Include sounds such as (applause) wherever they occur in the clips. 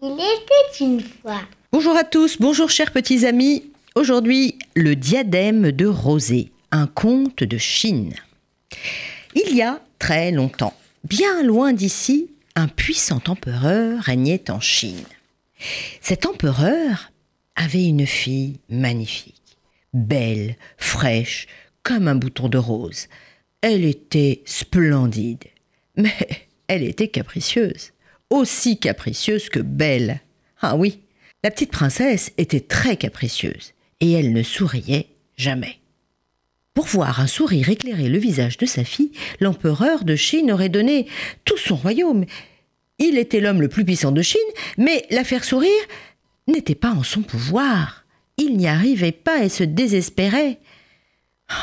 Il était une fois. Bonjour à tous, bonjour chers petits amis. Aujourd'hui, le diadème de Rosée, un conte de Chine. Il y a très longtemps, bien loin d'ici, un puissant empereur régnait en Chine. Cet empereur avait une fille magnifique, belle, fraîche, comme un bouton de rose. Elle était splendide, (laughs) mais elle était capricieuse, aussi capricieuse que belle. Ah oui, la petite princesse était très capricieuse, et elle ne souriait jamais. Pour voir un sourire éclairer le visage de sa fille, l'empereur de Chine aurait donné tout son royaume. Il était l'homme le plus puissant de Chine, mais la faire sourire n'était pas en son pouvoir. Il n'y arrivait pas et se désespérait.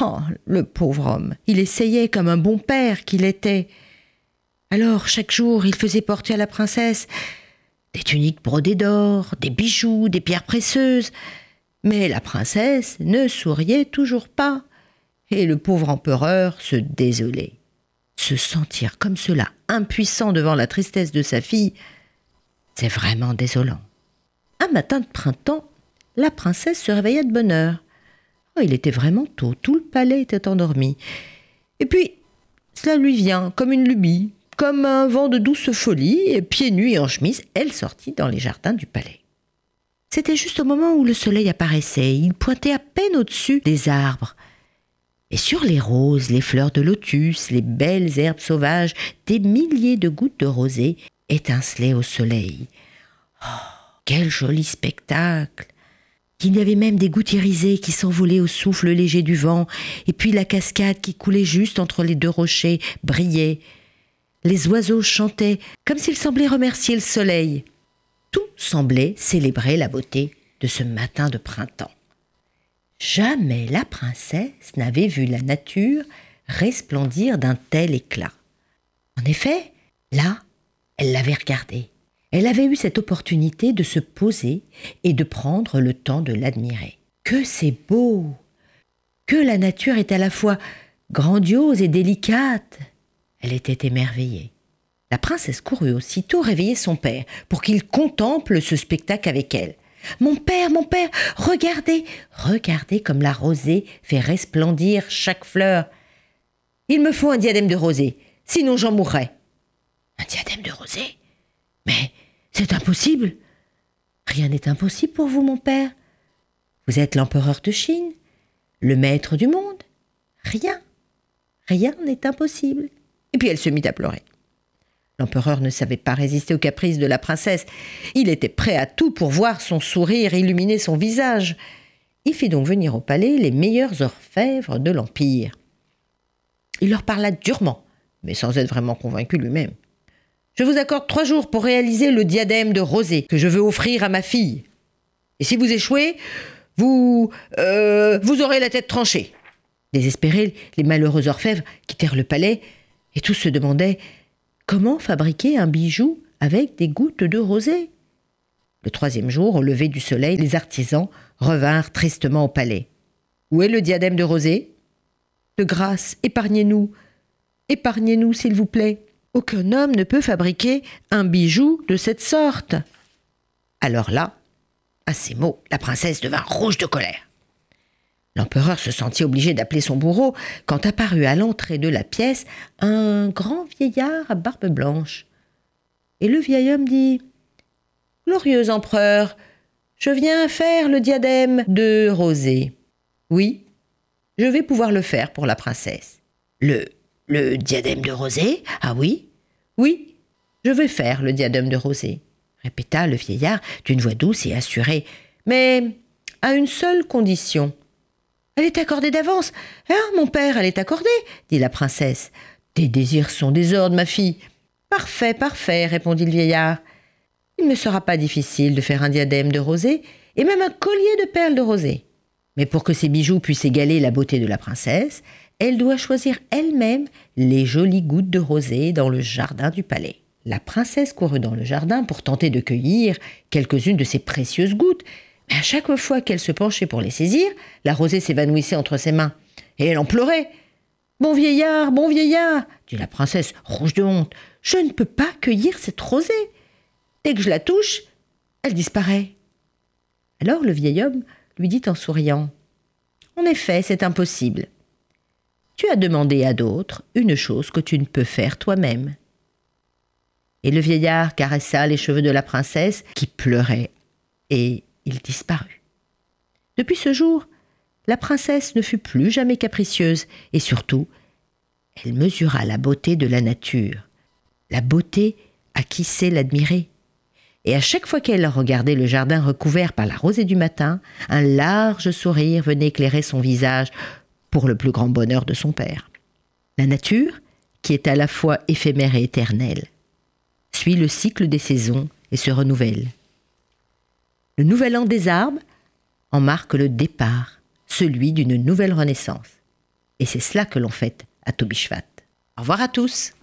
Oh, le pauvre homme, il essayait comme un bon père qu'il était. Alors, chaque jour, il faisait porter à la princesse des tuniques brodées d'or, des bijoux, des pierres précieuses. Mais la princesse ne souriait toujours pas, et le pauvre empereur se désolait. Se sentir comme cela, impuissant devant la tristesse de sa fille, c'est vraiment désolant. Un matin de printemps, la princesse se réveilla de bonne heure. Oh, il était vraiment tôt, tout le palais était endormi. Et puis, cela lui vient comme une lubie, comme un vent de douce folie, pieds nus et en chemise, elle sortit dans les jardins du palais. C'était juste au moment où le soleil apparaissait, il pointait à peine au-dessus des arbres. Et sur les roses, les fleurs de lotus, les belles herbes sauvages, des milliers de gouttes de rosée étincelaient au soleil. Oh, quel joli spectacle Il y avait même des gouttes irisées qui s'envolaient au souffle léger du vent, et puis la cascade qui coulait juste entre les deux rochers brillait. Les oiseaux chantaient comme s'ils semblaient remercier le soleil. Tout semblait célébrer la beauté de ce matin de printemps. Jamais la princesse n'avait vu la nature resplendir d'un tel éclat. En effet, là, elle l'avait regardé. Elle avait eu cette opportunité de se poser et de prendre le temps de l'admirer. Que c'est beau Que la nature est à la fois grandiose et délicate Elle était émerveillée. La princesse courut aussitôt réveiller son père pour qu'il contemple ce spectacle avec elle. Mon père, mon père, regardez, regardez comme la rosée fait resplendir chaque fleur. Il me faut un diadème de rosée, sinon j'en mourrai. Un diadème de rosée? Mais c'est impossible. Rien n'est impossible pour vous, mon père. Vous êtes l'empereur de Chine, le maître du monde. Rien, rien n'est impossible. Et puis elle se mit à pleurer. L'empereur ne savait pas résister aux caprices de la princesse. Il était prêt à tout pour voir son sourire illuminer son visage. Il fit donc venir au palais les meilleurs orfèvres de l'Empire. Il leur parla durement, mais sans être vraiment convaincu lui-même. Je vous accorde trois jours pour réaliser le diadème de rosée que je veux offrir à ma fille. Et si vous échouez, vous. Euh, vous aurez la tête tranchée. Désespérés, les malheureux orfèvres quittèrent le palais et tous se demandaient comment fabriquer un bijou avec des gouttes de rosée? Le troisième jour, au lever du soleil, les artisans revinrent tristement au palais. Où est le diadème de rosée? De grâce, épargnez-nous. Épargnez-nous, s'il vous plaît. Aucun homme ne peut fabriquer un bijou de cette sorte. Alors là, à ces mots, la princesse devint rouge de colère. L'empereur se sentit obligé d'appeler son bourreau quand apparut à l'entrée de la pièce un grand vieillard à barbe blanche. Et le vieil homme dit Glorieux empereur, je viens faire le diadème de rosée. Oui, je vais pouvoir le faire pour la princesse. Le le diadème de rosée? Ah oui? Oui, je vais faire le diadème de rosée, répéta le vieillard d'une voix douce et assurée, mais à une seule condition. Elle est accordée d'avance. Ah, mon père, elle est accordée, dit la princesse. Tes désirs sont des ordres, ma fille. Parfait, parfait, répondit le vieillard. Il ne sera pas difficile de faire un diadème de rosée et même un collier de perles de rosée. Mais pour que ces bijoux puissent égaler la beauté de la princesse, elle doit choisir elle-même les jolies gouttes de rosée dans le jardin du palais. La princesse courut dans le jardin pour tenter de cueillir quelques-unes de ces précieuses gouttes, mais à chaque fois qu'elle se penchait pour les saisir, la rosée s'évanouissait entre ses mains. et elle en pleurait. Bon vieillard, bon vieillard, dit la princesse, rouge de honte, je ne peux pas cueillir cette rosée. Dès que je la touche, elle disparaît. Alors le vieil homme lui dit en souriant En effet, c'est impossible. Tu as demandé à d'autres une chose que tu ne peux faire toi-même. Et le vieillard caressa les cheveux de la princesse qui pleurait, et il disparut. Depuis ce jour, la princesse ne fut plus jamais capricieuse, et surtout, elle mesura la beauté de la nature, la beauté à qui sait l'admirer. Et à chaque fois qu'elle regardait le jardin recouvert par la rosée du matin, un large sourire venait éclairer son visage pour le plus grand bonheur de son père. La nature, qui est à la fois éphémère et éternelle, suit le cycle des saisons et se renouvelle. Le nouvel an des arbres en marque le départ, celui d'une nouvelle renaissance. Et c'est cela que l'on fête à Tobishvat. Au revoir à tous